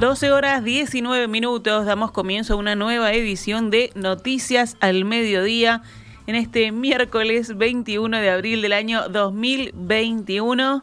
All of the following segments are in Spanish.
12 horas 19 minutos, damos comienzo a una nueva edición de Noticias al Mediodía en este miércoles 21 de abril del año 2021.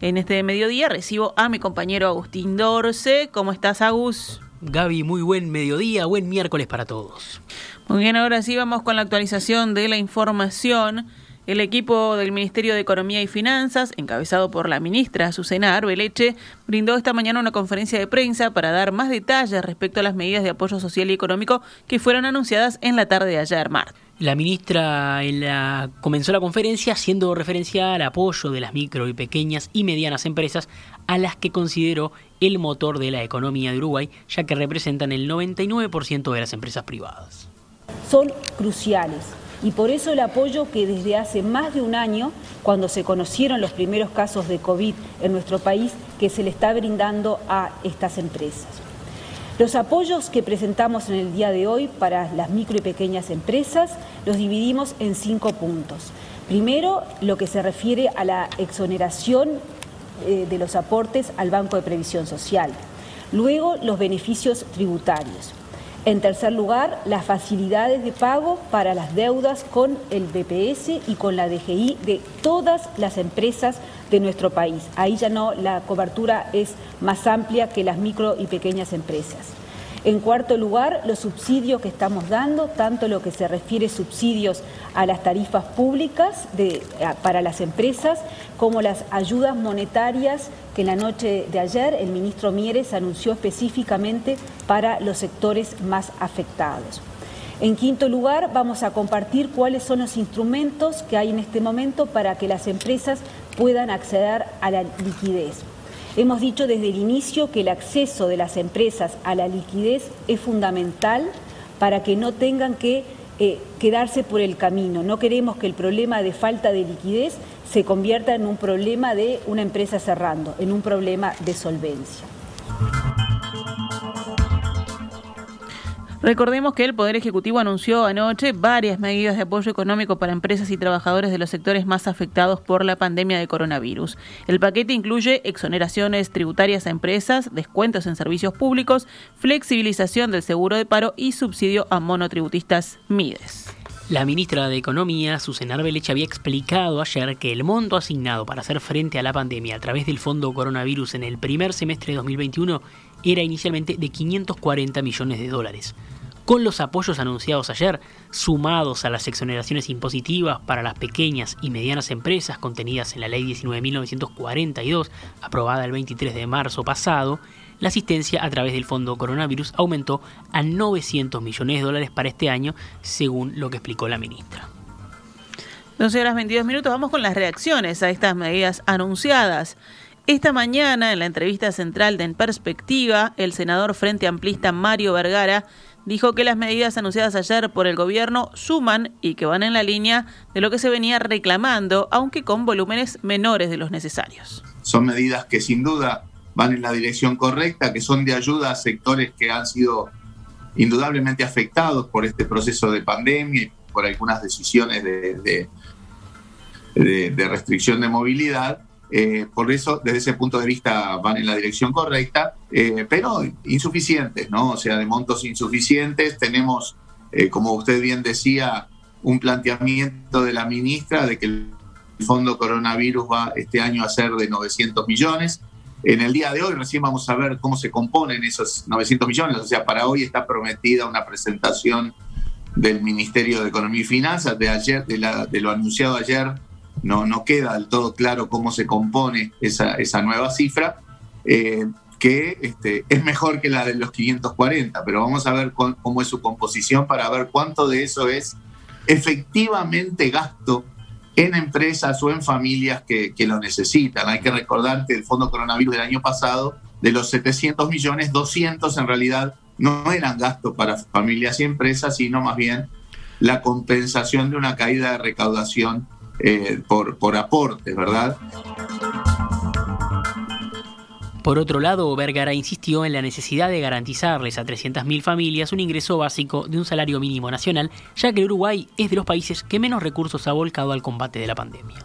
En este mediodía recibo a mi compañero Agustín Dorce. ¿Cómo estás, Agus? Gaby, muy buen mediodía, buen miércoles para todos. Muy bien, ahora sí vamos con la actualización de la información. El equipo del Ministerio de Economía y Finanzas, encabezado por la ministra Susana Arbeleche, brindó esta mañana una conferencia de prensa para dar más detalles respecto a las medidas de apoyo social y económico que fueron anunciadas en la tarde de ayer, martes. La ministra en la, comenzó la conferencia haciendo referencia al apoyo de las micro y pequeñas y medianas empresas a las que consideró el motor de la economía de Uruguay, ya que representan el 99% de las empresas privadas. Son cruciales y por eso el apoyo que desde hace más de un año, cuando se conocieron los primeros casos de COVID en nuestro país, que se le está brindando a estas empresas. Los apoyos que presentamos en el día de hoy para las micro y pequeñas empresas los dividimos en cinco puntos. Primero, lo que se refiere a la exoneración eh, de los aportes al Banco de Previsión Social. Luego, los beneficios tributarios. En tercer lugar, las facilidades de pago para las deudas con el BPS y con la DGI de todas las empresas de nuestro país. Ahí ya no, la cobertura es más amplia que las micro y pequeñas empresas. En cuarto lugar, los subsidios que estamos dando, tanto lo que se refiere subsidios a las tarifas públicas para las empresas, como las ayudas monetarias que en la noche de ayer el ministro Mieres anunció específicamente para los sectores más afectados. En quinto lugar, vamos a compartir cuáles son los instrumentos que hay en este momento para que las empresas puedan acceder a la liquidez. Hemos dicho desde el inicio que el acceso de las empresas a la liquidez es fundamental para que no tengan que eh, quedarse por el camino. No queremos que el problema de falta de liquidez se convierta en un problema de una empresa cerrando, en un problema de solvencia. Recordemos que el Poder Ejecutivo anunció anoche varias medidas de apoyo económico para empresas y trabajadores de los sectores más afectados por la pandemia de coronavirus. El paquete incluye exoneraciones tributarias a empresas, descuentos en servicios públicos, flexibilización del seguro de paro y subsidio a monotributistas MIDES. La ministra de Economía, Susana Arbeleche, había explicado ayer que el monto asignado para hacer frente a la pandemia a través del Fondo Coronavirus en el primer semestre de 2021 era inicialmente de 540 millones de dólares. Con los apoyos anunciados ayer, sumados a las exoneraciones impositivas para las pequeñas y medianas empresas contenidas en la Ley 19.942, aprobada el 23 de marzo pasado, la asistencia a través del Fondo Coronavirus aumentó a 900 millones de dólares para este año, según lo que explicó la ministra. 12 horas 22 minutos, vamos con las reacciones a estas medidas anunciadas. Esta mañana, en la entrevista central de En Perspectiva, el senador Frente Amplista Mario Vergara dijo que las medidas anunciadas ayer por el gobierno suman y que van en la línea de lo que se venía reclamando, aunque con volúmenes menores de los necesarios. Son medidas que sin duda van en la dirección correcta, que son de ayuda a sectores que han sido indudablemente afectados por este proceso de pandemia y por algunas decisiones de, de restricción de movilidad eh, por eso, desde ese punto de vista, van en la dirección correcta, eh, pero insuficientes, ¿no? O sea, de montos insuficientes. Tenemos, eh, como usted bien decía, un planteamiento de la ministra de que el fondo coronavirus va este año a ser de 900 millones. En el día de hoy recién vamos a ver cómo se componen esos 900 millones. O sea, para hoy está prometida una presentación del Ministerio de Economía y Finanzas de ayer, de lo anunciado ayer no, no queda del todo claro cómo se compone esa, nueva cifra, eh, que este, es mejor que la de los 540, pero vamos a ver cómo es su composición para ver cuánto de eso es efectivamente gasto en empresas o en familias que, que, lo necesitan. Hay que recordar que el Fondo Coronavirus del año pasado, de los 700 millones, 200 en realidad no eran gastos para familias y empresas, sino más bien la compensación de una caída de recaudación eh, por, por aportes, ¿verdad? Por otro lado, Vergara insistió en la necesidad de garantizarles a 300.000 familias un ingreso básico de un salario mínimo nacional, ya que Uruguay es de los países que menos recursos ha volcado al combate de la pandemia.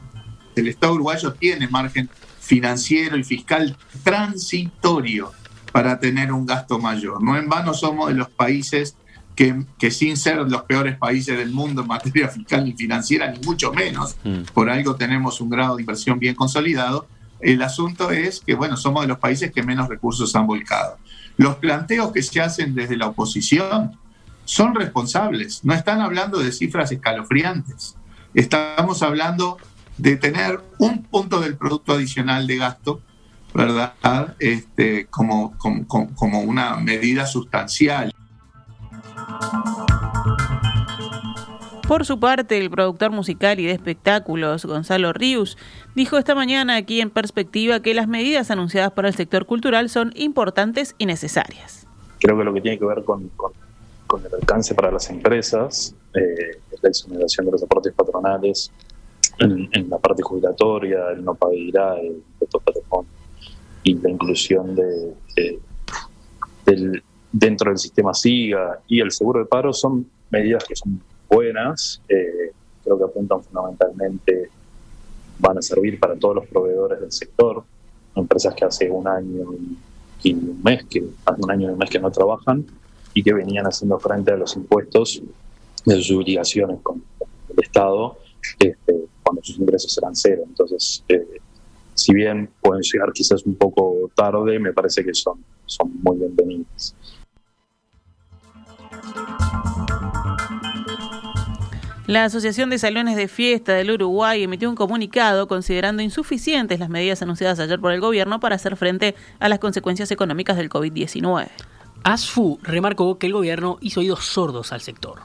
El Estado uruguayo tiene margen financiero y fiscal transitorio para tener un gasto mayor. No en vano somos de los países que, que, sin ser los peores países del mundo en materia fiscal y financiera, ni mucho menos, mm. por algo tenemos un grado de inversión bien consolidado, el asunto es que, bueno, somos de los países que menos recursos han volcado. Los planteos que se hacen desde la oposición son responsables, no están hablando de cifras escalofriantes, estamos hablando de tener un punto del producto adicional de gasto, ¿verdad? Este, como, una medida sustancial. Por su parte, el productor musical y de espectáculos, Gonzalo Rius, dijo esta mañana aquí en Perspectiva que las medidas anunciadas para el sector cultural son importantes y necesarias. Creo que lo que tiene que ver con, el alcance para las empresas, eh, la exoneración de los aportes patronales, en, la parte jubilatoria, el no pagar el patrimonio y la inclusión de, del, dentro del sistema SIGA y el seguro de paro son medidas que son buenas, eh, creo que apuntan fundamentalmente, van a servir para todos los proveedores del sector, empresas que hace un año y un mes, que hace un año y un mes que no trabajan y que venían haciendo frente a los impuestos de sus obligaciones con el Estado este, cuando sus ingresos eran cero. Entonces, eh, si bien pueden llegar quizás un poco tarde, me parece que son, son muy bienvenidas. La Asociación de Salones de Fiesta del Uruguay emitió un comunicado considerando insuficientes las medidas anunciadas ayer por el gobierno para hacer frente a las consecuencias económicas del COVID-19. ASFU remarcó que el gobierno hizo oídos sordos al sector.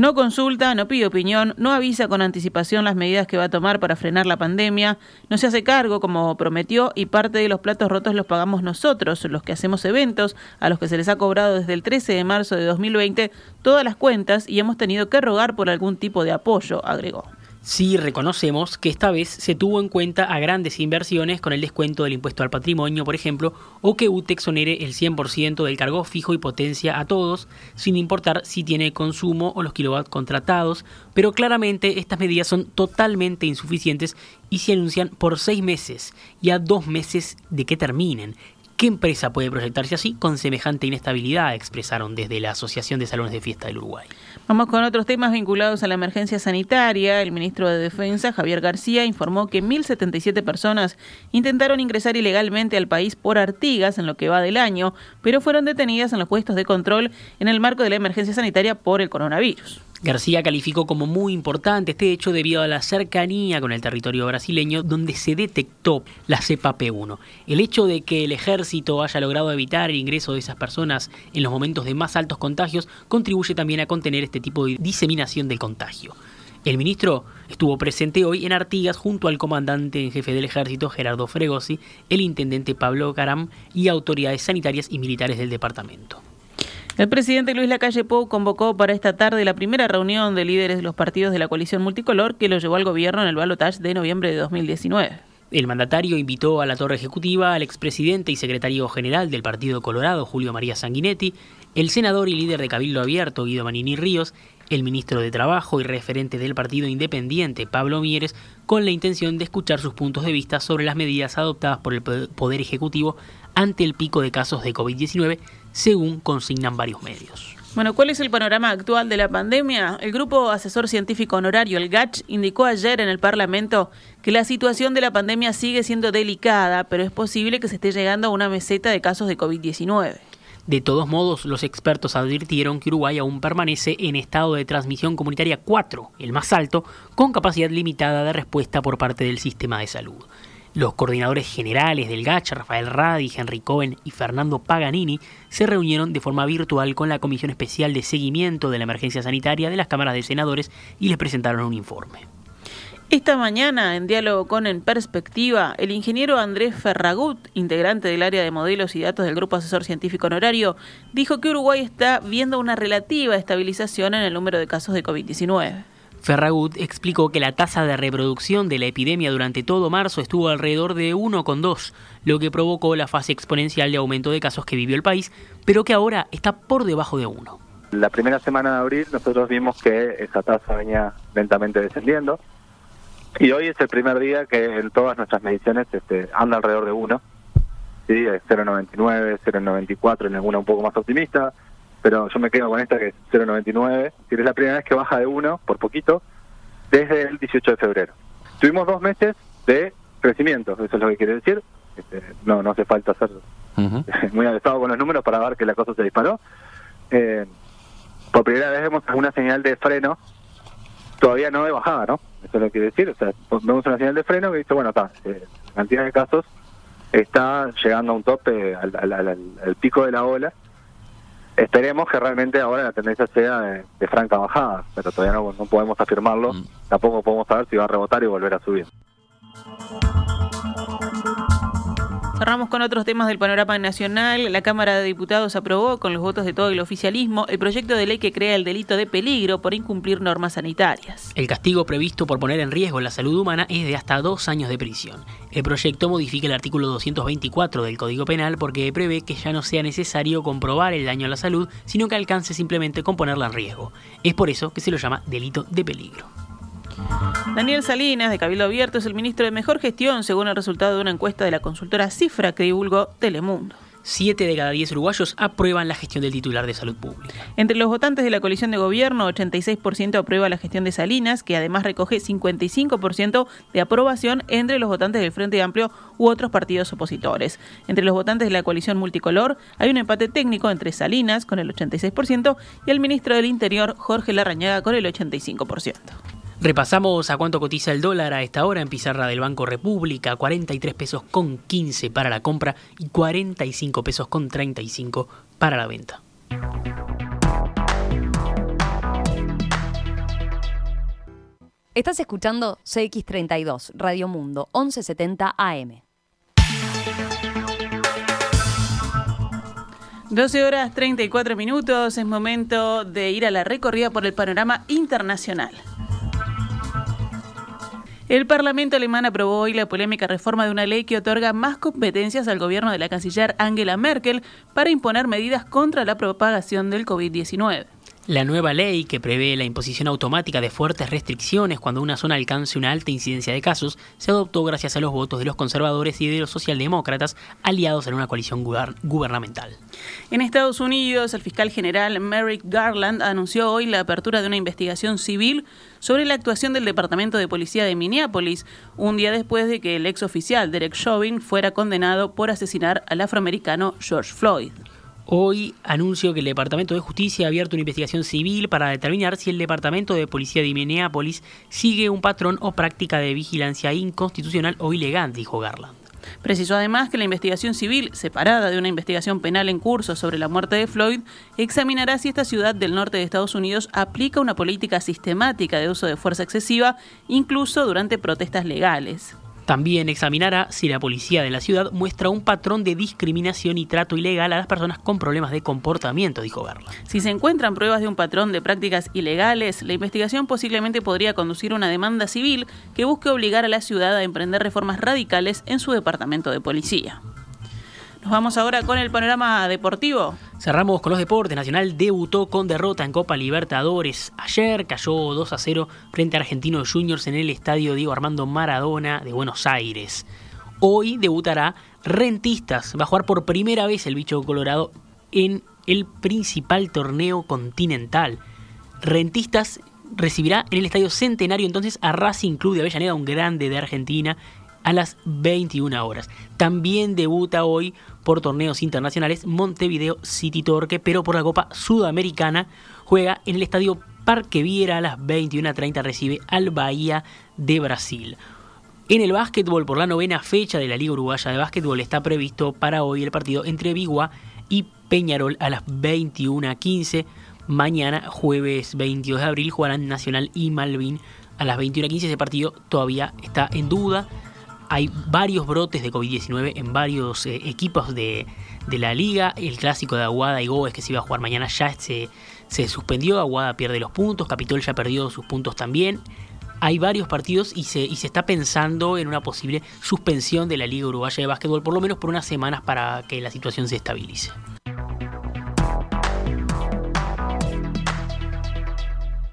No consulta, no pide opinión, no avisa con anticipación las medidas que va a tomar para frenar la pandemia, no se hace cargo como prometió y parte de los platos rotos los pagamos nosotros, los que hacemos eventos, a los que se les ha cobrado desde el 13 de marzo de 2020 todas las cuentas y hemos tenido que rogar por algún tipo de apoyo, agregó. Sí reconocemos que esta vez se tuvo en cuenta a grandes inversiones con el descuento del impuesto al patrimonio, por ejemplo, o que UTEX onere el 100% del cargo fijo y potencia a todos, sin importar si tiene consumo o los kilowatts contratados, pero claramente estas medidas son totalmente insuficientes y se anuncian por seis meses y a dos meses de que terminen. ¿Qué empresa puede proyectarse así con semejante inestabilidad? expresaron desde la Asociación de Salones de Fiesta del Uruguay. Vamos con otros temas vinculados a la emergencia sanitaria. El ministro de Defensa, Javier García, informó que 1.077 personas intentaron ingresar ilegalmente al país por Artigas en lo que va del año, pero fueron detenidas en los puestos de control en el marco de la emergencia sanitaria por el coronavirus. García calificó como muy importante este hecho debido a la cercanía con el territorio brasileño donde se detectó la cepa P1. El hecho de que el ejército haya logrado evitar el ingreso de esas personas en los momentos de más altos contagios contribuye también a contener este tipo de diseminación del contagio. El ministro estuvo presente hoy en Artigas junto al comandante en jefe del ejército Gerardo Fregosi, el intendente Pablo Caram y autoridades sanitarias y militares del departamento. El presidente Luis Lacalle Pou convocó para esta tarde la primera reunión de líderes de los partidos de la coalición multicolor que lo llevó al gobierno en el balotaje de noviembre de 2019. El mandatario invitó a la torre ejecutiva al expresidente y secretario general del Partido Colorado, Julio María Sanguinetti, el senador y líder de Cabildo Abierto, Guido Manini Ríos, el ministro de Trabajo y referente del Partido Independiente, Pablo Mieres, con la intención de escuchar sus puntos de vista sobre las medidas adoptadas por el Poder Ejecutivo ante el pico de casos de COVID-19 según consignan varios medios. Bueno, ¿cuál es el panorama actual de la pandemia? El Grupo Asesor Científico Honorario, el GACH, indicó ayer en el Parlamento que la situación de la pandemia sigue siendo delicada, pero es posible que se esté llegando a una meseta de casos de COVID-19. De todos modos, los expertos advirtieron que Uruguay aún permanece en estado de transmisión comunitaria 4, el más alto, con capacidad limitada de respuesta por parte del sistema de salud. Los coordinadores generales del GACH, Rafael Radi, Henry Cohen y Fernando Paganini, se reunieron de forma virtual con la Comisión Especial de Seguimiento de la Emergencia Sanitaria de las Cámaras de Senadores y les presentaron un informe. Esta mañana, en diálogo con En Perspectiva, el ingeniero Andrés Ferragut, integrante del área de modelos y datos del Grupo Asesor Científico Honorario, dijo que Uruguay está viendo una relativa estabilización en el número de casos de COVID-19. Ferragut explicó que la tasa de reproducción de la epidemia durante todo marzo estuvo alrededor de 1,2, lo que provocó la fase exponencial de aumento de casos que vivió el país, pero que ahora está por debajo de 1. La primera semana de abril nosotros vimos que esa tasa venía lentamente descendiendo y hoy es el primer día que en todas nuestras mediciones este, anda alrededor de 1 ¿sí? 0,99, 0,94, en alguna un poco más optimista, pero yo me quedo con esta que es 0,99, es la primera vez que baja de 1 por poquito desde el 18 de febrero. Tuvimos dos meses de crecimiento, eso es lo que quiere decir, este, no, no hace falta ser muy adestado con los números para ver que la cosa se disparó. Eh, por primera vez vemos una señal de freno, todavía no de bajada, ¿no? Eso es lo que quiere decir, o sea, vemos una señal de freno que dice, bueno, está, eh, cantidad de casos está llegando a un tope, al, al, pico de la ola. Esperemos que realmente ahora la tendencia sea de, franca bajada, pero todavía no, no podemos afirmarlo. Mm. Tampoco podemos saber si va a rebotar y volver a subir. Cerramos con otros temas del panorama nacional. La Cámara de Diputados aprobó, con los votos de todo el oficialismo, el proyecto de ley que crea el delito de peligro por incumplir normas sanitarias. El castigo previsto por poner en riesgo la salud humana es de hasta dos años de prisión. El proyecto modifica el artículo 224 del Código Penal porque prevé que ya no sea necesario comprobar el daño a la salud, sino que alcance simplemente con ponerla en riesgo. Es por eso que se lo llama delito de peligro. Daniel Salinas, de Cabildo Abierto, es el ministro de Mejor Gestión, según el resultado de una encuesta de la consultora Cifra que divulgó Telemundo. Siete de cada diez uruguayos aprueban la gestión del titular de salud pública. Entre los votantes de la coalición de gobierno, 86% aprueba la gestión de Salinas, que además recoge 55% de aprobación entre los votantes del Frente Amplio u otros partidos opositores. Entre los votantes de la coalición multicolor hay un empate técnico entre Salinas, con el 86%, y el ministro del Interior, Jorge Larrañaga, con el 85%. Repasamos a cuánto cotiza el dólar a esta hora en pizarra del Banco República, 43 pesos con 15 para la compra y 45 pesos con 35 para la venta. Estás escuchando CX32, Radio Mundo, 1170 AM. 12 horas 34 minutos, es momento de ir a la recorrida por el panorama internacional. El Parlamento alemán aprobó hoy la polémica reforma de una ley que otorga más competencias al gobierno de la canciller Angela Merkel para imponer medidas contra la propagación del COVID-19. La nueva ley, que prevé la imposición automática de fuertes restricciones cuando una zona alcance una alta incidencia de casos, se adoptó gracias a los votos de los conservadores y de los socialdemócratas aliados en una coalición gubernamental. En Estados Unidos, el fiscal general Merrick Garland anunció hoy la apertura de una investigación civil sobre la actuación del Departamento de Policía de Minneapolis, un día después de que el ex oficial Derek Chauvin fuera condenado por asesinar al afroamericano George Floyd. Hoy anuncio que el Departamento de Justicia ha abierto una investigación civil para determinar si el Departamento de Policía de Minneapolis sigue un patrón o práctica de vigilancia inconstitucional o ilegal, dijo Garland. Precisó además que la investigación civil, separada de una investigación penal en curso sobre la muerte de Floyd, examinará si esta ciudad del norte de Estados Unidos aplica una política sistemática de uso de fuerza excesiva, incluso durante protestas legales. También examinará si la policía de la ciudad muestra un patrón de discriminación y trato ilegal a las personas con problemas de comportamiento, dijo Garland. Si se encuentran pruebas de un patrón de prácticas ilegales, la investigación posiblemente podría conducir a una demanda civil que busque obligar a la ciudad a emprender reformas radicales en su departamento de policía. Nos vamos ahora con el panorama deportivo. Cerramos con los deportes. Nacional debutó con derrota en Copa Libertadores. Ayer cayó 2 a 0 frente a Argentinos Juniors en el estadio Diego Armando Maradona de Buenos Aires. Hoy debutará Rentistas. Va a jugar por primera vez el bicho colorado en el principal torneo continental. Rentistas recibirá en el estadio Centenario entonces a Racing Club de Avellaneda, un grande de Argentina, a las 21 horas. También debuta hoy por torneos internacionales Montevideo City Torque, pero por la Copa Sudamericana juega en el estadio Parque Viera a las 21.30 recibe al Bahía de Brasil. En el básquetbol, por la novena fecha de la Liga Uruguaya de Básquetbol, está previsto para hoy el partido entre Bigua y Peñarol a las 21.15. Mañana, jueves 22 de abril, jugarán Nacional y Malvin a las 21.15. Ese partido todavía está en duda hay varios brotes de COVID-19 en varios eh, equipos de, la liga. El clásico de Aguada y Gómez que se iba a jugar mañana ya se, se suspendió. Aguada pierde los puntos, Capitol ya perdió sus puntos también. Hay varios partidos y se, y se está pensando en una posible suspensión de la Liga Uruguaya de Básquetbol, por lo menos por unas semanas para que la situación se estabilice.